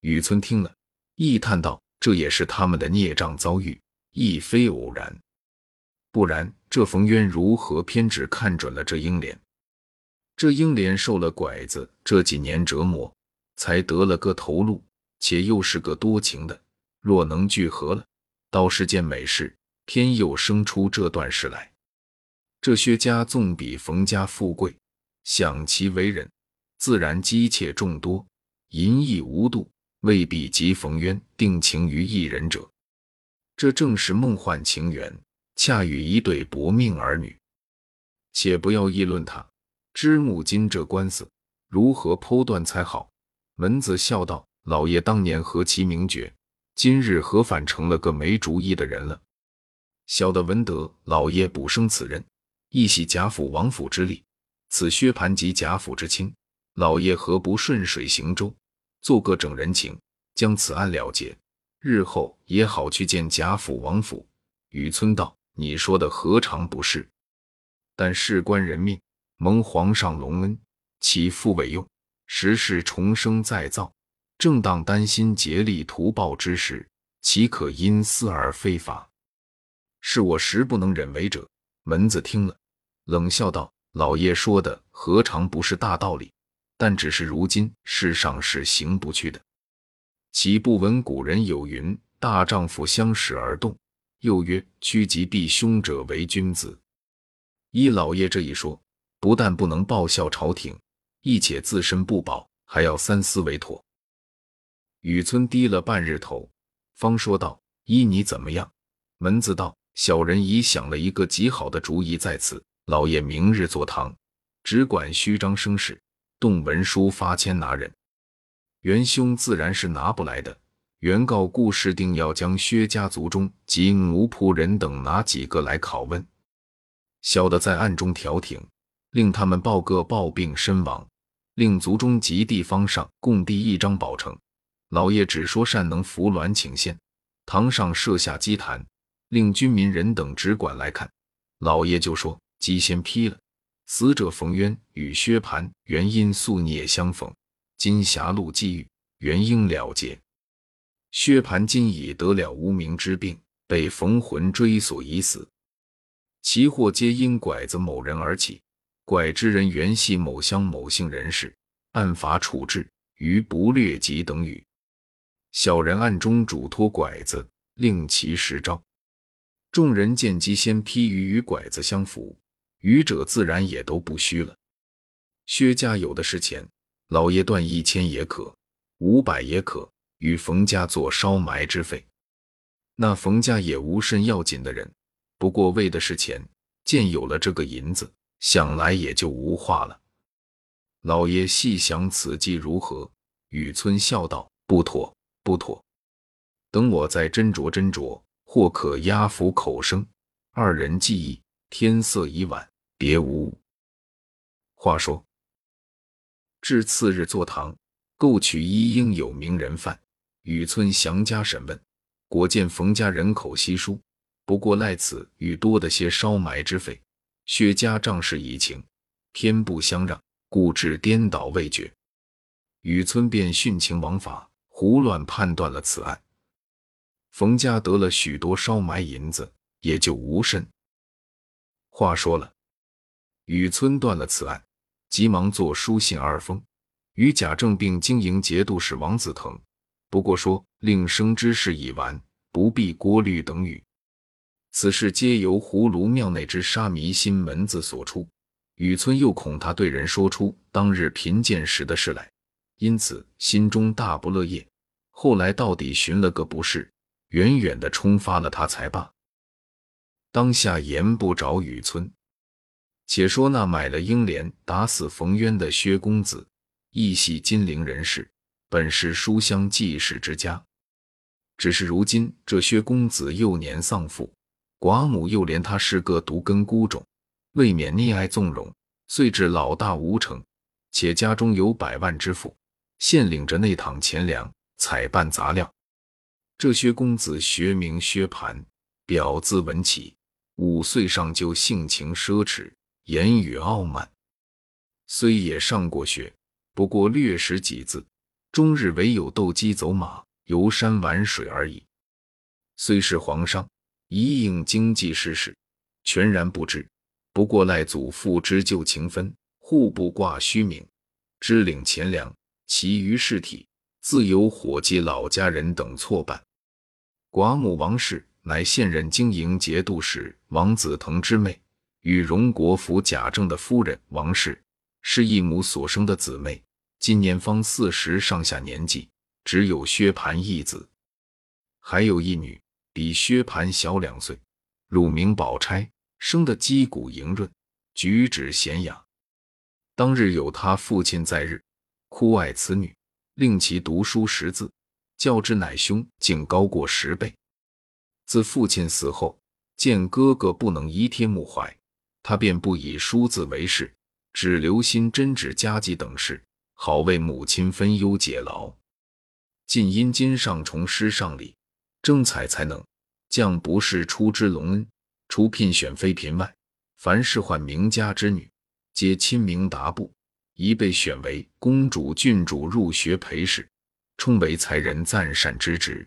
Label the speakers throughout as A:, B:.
A: 雨村听了，亦叹道：“这也是他们的孽障遭遇，亦非偶然。不然，这冯渊如何偏只看准了这英莲？这英莲受了拐子这几年折磨，才得了个头颅，且又是个多情的。若能聚合了，倒是件美事。偏又生出这段事来。这薛家纵比冯家富贵，想其为人，自然姬妾众多，淫逸无度。”未必及冯渊定情于一人者，这正是梦幻情缘，恰与一对薄命儿女。且不要议论他，知木金这官司如何剖断才好？门子笑道：“老爷当年何其明觉，今日何反成了个没主意的人了？”小的闻得老爷补升此人，亦系贾府王府之力。此薛蟠及贾府之亲，老爷何不顺水行舟？做个整人情，将此案了结，日后也好去见贾府王府。雨村道：“你说的何尝不是？但事关人命，蒙皇上隆恩，岂复委用？时事重生再造，正当担心竭力图报之时，岂可因私而非法？是我实不能忍为者。”门子听了，冷笑道：“老爷说的何尝不是大道理？”但只是如今世上是行不去的，岂不闻古人有云：“大丈夫相使而动。”又曰：“趋吉避凶者为君子。”依老爷这一说，不但不能报效朝廷，亦且自身不保，还要三思为妥。雨村低了半日头，方说道：“依你怎么样？”门子道：“小人已想了一个极好的主意，在此。老爷明日坐堂，只管虚张声势。”动文书发签拿人，元凶自然是拿不来的。原告顾氏定要将薛家族中及奴仆人等拿几个来拷问，小的在暗中调停，令他们报个暴病身亡，令族中及地方上共递一张保成。老爷只说善能扶鸾请仙，堂上设下祭坛，令军民人等只管来看。老爷就说鸡先批了。死者冯渊与薛蟠原因宿孽相逢，今狭路际遇，原应了结。薛蟠今已得了无名之病，被冯魂追索已死，其祸皆因拐子某人而起。拐之人原系某乡某姓人士，按法处置，于不略及等语。小人暗中嘱托拐子，令其实招。众人见机先批于与拐子相符。愚者自然也都不虚了。薛家有的是钱，老爷断一千也可，五百也可，与冯家做烧埋之费。那冯家也无甚要紧的人，不过为的是钱。见有了这个银子，想来也就无话了。老爷细想此计如何？雨村笑道：“不妥，不妥。等我再斟酌斟酌，或可压服口声，二人记忆。”天色已晚，别无话说。至次日坐堂，购取一应有名人犯，雨村详加审问，果见冯家人口稀疏，不过赖此与多的些烧埋之费。薛家仗势以情，偏不相让，故致颠倒未决。雨村便徇情枉法，胡乱判断了此案。冯家得了许多烧埋银子，也就无甚。话说了，雨村断了此案，急忙作书信二封，与贾政并经营节度使王子腾。不过说令生之事已完，不必过滤等语。此事皆由葫芦庙内之沙弥心门子所出。雨村又恐他对人说出当日贫贱时的事来，因此心中大不乐业。后来到底寻了个不是，远远的冲发了他才罢。当下言不着雨村，且说那买了英莲打死冯渊的薛公子，亦系金陵人士，本是书香济世之家。只是如今这薛公子幼年丧父，寡母又怜他是个独根孤种，未免溺爱纵容，遂至老大无成。且家中有百万之富，现领着内堂钱粮，采办杂料。这薛公子学名薛蟠，表字文起。五岁上就性情奢侈，言语傲慢，虽也上过学，不过略识几字，终日唯有斗鸡走马、游山玩水而已。虽是皇上一应经济事事，全然不知，不过赖祖父之旧情分，户部挂虚名，支领钱粮，其余事体自有伙计老家人等错办。寡母王氏乃现任经营节度使王子腾之妹，与荣国府贾政的夫人王氏是一母所生的姊妹，今年方四十上下年纪，只有薛蟠一子，还有一女。比薛蟠小两岁，乳名宝钗，生得肌骨莹润，举止娴雅。当日有他父亲在日，酷爱此女，令其读书识字，较之乃兄竟高过十倍。自父亲死后，见哥哥不能移贴穆怀，他便不以书字为事，只留心针纸家计等事，好为母亲分忧解劳。近因今上重师上礼。征采才能，将不是出之隆恩。除聘选妃嫔外，凡是唤名家之女，皆亲名达布，一被选为公主、郡主入学陪侍，充为才人赞善之职。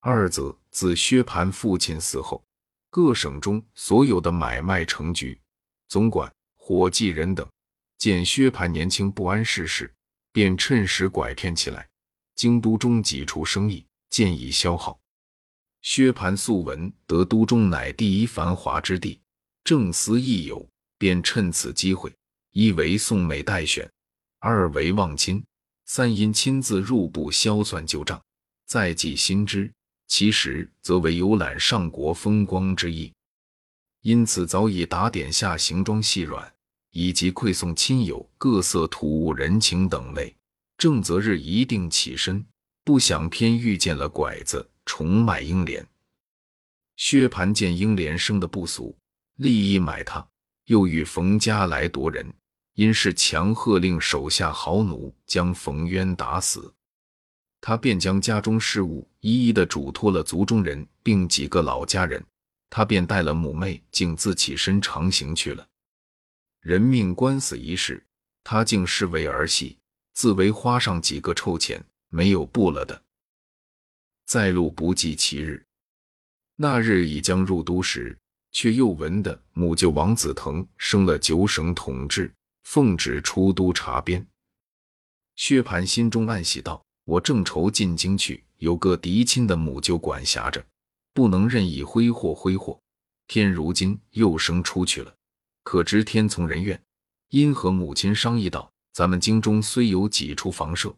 A: 二则自薛蟠父亲死后，各省中所有的买卖成局、总管、伙计人等，见薛蟠年轻不谙世事，便趁时拐骗起来。京都中几处生意。渐已消耗。薛蟠素闻得都中乃第一繁华之地，正思益友，便趁此机会，一为宋美待选，二为望亲，三因亲自入部销算旧账，再记新知，其实则为游览上国风光之意。因此早已打点下行装细软，以及馈送亲友各色土物人情等类，正择日一定起身。不想偏遇见了拐子，重买英莲。薛蟠见英莲生的不俗，立意买她，又与冯家来夺人，因是强喝令手下豪奴将冯渊打死。他便将家中事务一一的嘱托了族中人，并几个老家人。他便带了母妹，竟自起身长行去了。人命官司一事，他竟视为儿戏，自为花上几个臭钱。没有不了的。再路不计其日，那日已将入都时，却又闻得母舅王子腾升了九省统制，奉旨出都查边。薛蟠心中暗喜道：“我正愁进京去，有个嫡亲的母舅管辖着，不能任意挥霍挥霍。天如今又生出去了，可知天从人愿。因和母亲商议道：咱们京中虽有几处房舍。”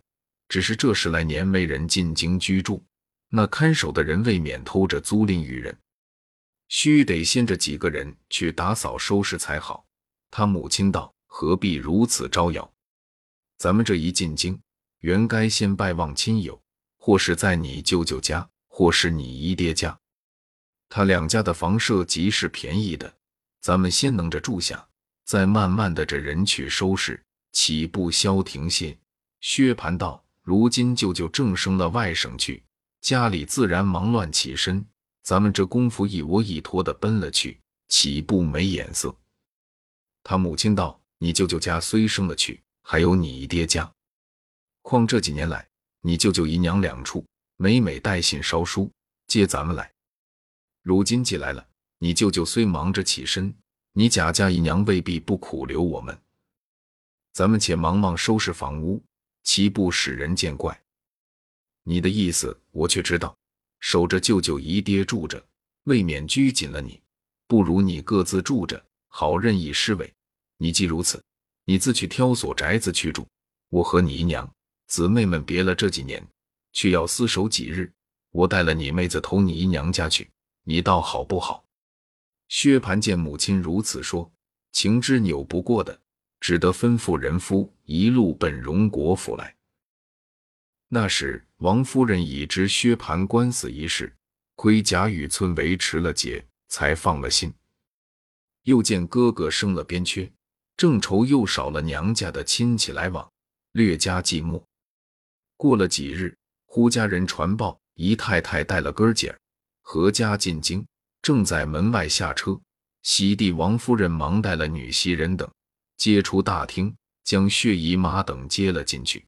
A: 只是这十来年没人进京居住，那看守的人未免偷着租赁于人，须得先着几个人去打扫收拾才好。他母亲道：“何必如此招摇？咱们这一进京，原该先拜望亲友，或是在你舅舅家，或是你姨爹家。他两家的房舍极是便宜的，咱们先能着住下，再慢慢的这人去收拾，岂不消停些？”薛蟠道。如今舅舅正升了外省去，家里自然忙乱起身。咱们这功夫一窝一拖的奔了去，岂不没眼色？他母亲道：“你舅舅家虽升了去，还有你爹家。况这几年来，你舅舅姨娘两处每每带信捎书接咱们来。如今既来了，你舅舅虽忙着起身，你贾家姨娘未必不苦留我们。咱们且忙忙收拾房屋。”岂不使人见怪？你的意思我却知道，守着舅舅姨爹住着，未免拘谨了你。不如你各自住着，好任意施为。你既如此，你自去挑所宅子去住。我和你姨娘姊妹们别了这几年，却要厮守几日。我带了你妹子投你姨娘家去，你倒好不好？薛蟠见母亲如此说，情知扭不过的。只得吩咐人夫一路奔荣国府来。那时王夫人已知薛蟠官司一事，亏贾雨村维持了节，才放了心。又见哥哥生了边缺，正愁又少了娘家的亲戚来往，略加寂寞。过了几日，忽家人传报，姨太太带了哥姐儿合家进京，正在门外下车。喜地王夫人忙带了女袭人等。接出大厅，将薛姨妈等接了进去。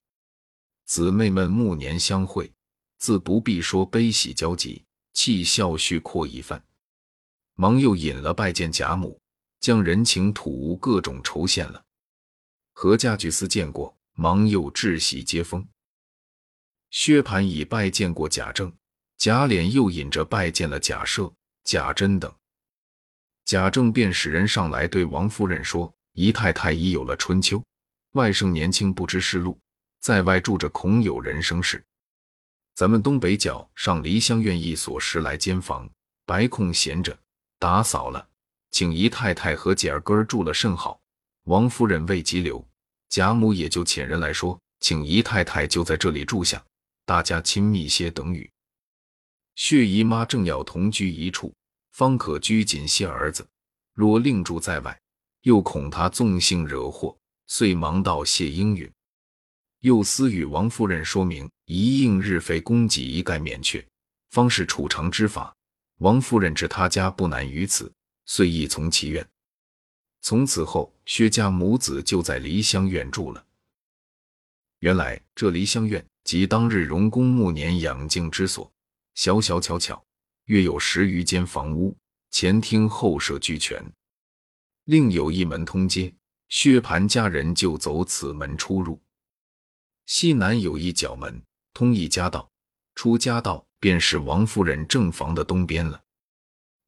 A: 姊妹们暮年相会，自不必说悲喜交集，气笑叙阔一番。忙又引了拜见贾母，将人情土物各种酬献了。何家举司见过，忙又致喜接风。薛蟠已拜见过贾政，贾琏又引着拜见了贾赦、贾珍等。贾政便使人上来对王夫人说：“姨太太已有了春秋，外甥年轻不知世路，在外住着，恐有人生事。咱们东北角上梨香院一所十来间房，白空闲着，打扫了，请姨太太和姐儿哥住了甚好。”王夫人未及留，贾母也就遣人来说，请姨太太就在这里住下，大家亲密些等语。薛姨妈正要同居一处。方可拘谨些儿子，若另住在外，又恐他纵性惹祸，遂忙道谢应允。又思与王夫人说明，一应日费供给一概免却，方是储藏之法。王夫人知他家不难于此，遂亦从其愿。从此后，薛家母子就在梨香院住了。原来这梨香院即当日荣公暮年养静之所，小小巧巧。约有十余间房屋，前厅后舍俱全，另有一门通街，薛蟠家人就走此门出入。西南有一角门，通一家道，出家道便是王夫人正房的东边了。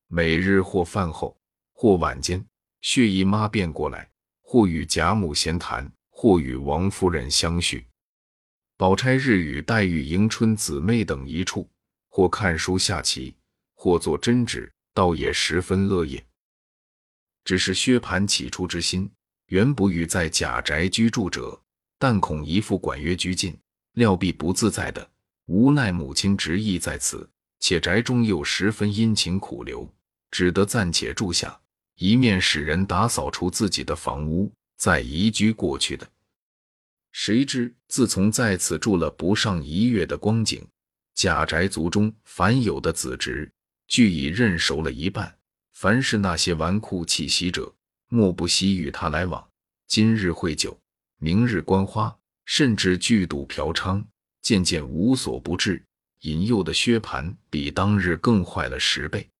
A: 每日或饭后，或晚间，薛姨妈便过来，或与贾母闲谈，或与王夫人相叙。宝钗日与黛玉、迎春姊妹等一处，或看书下棋。或做针纸，倒也十分乐业。只是薛蟠起初之心，原不欲在贾宅居住者，但恐姨父管约拘禁，料必不自在的。无奈母亲执意在此，且宅中又十分殷勤苦留，只得暂且住下，一面使人打扫出自己的房屋，再移居过去的。谁知自从在此住了不上一月的光景，贾宅族中凡有的子侄。俱已认熟了一半，凡是那些纨绔气息者，莫不惜与他来往。今日会酒，明日观花，甚至聚赌嫖娼，渐渐无所不至，引诱的薛蟠比当日更坏了十倍。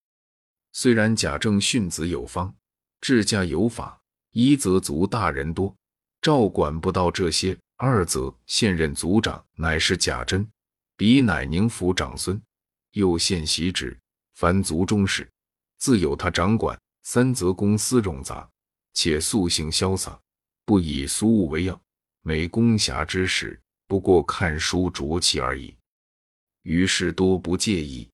A: 虽然贾政训子有方，治家有法，一则族大人多，照管不到这些；二则现任族长乃是贾珍，彼乃宁府长孙，又现袭职。凡族中事，自有他掌管；三则公司冗杂，且素性潇洒，不以俗物为要。每公暇之时，不过看书酌棋而已。于是多不介意。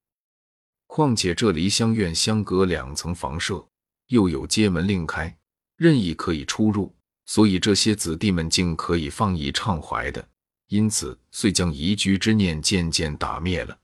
A: 况且这梨香院相隔两层房舍，又有街门另开，任意可以出入，所以这些子弟们竟可以放逸畅怀的。因此，遂将移居之念渐渐打灭了。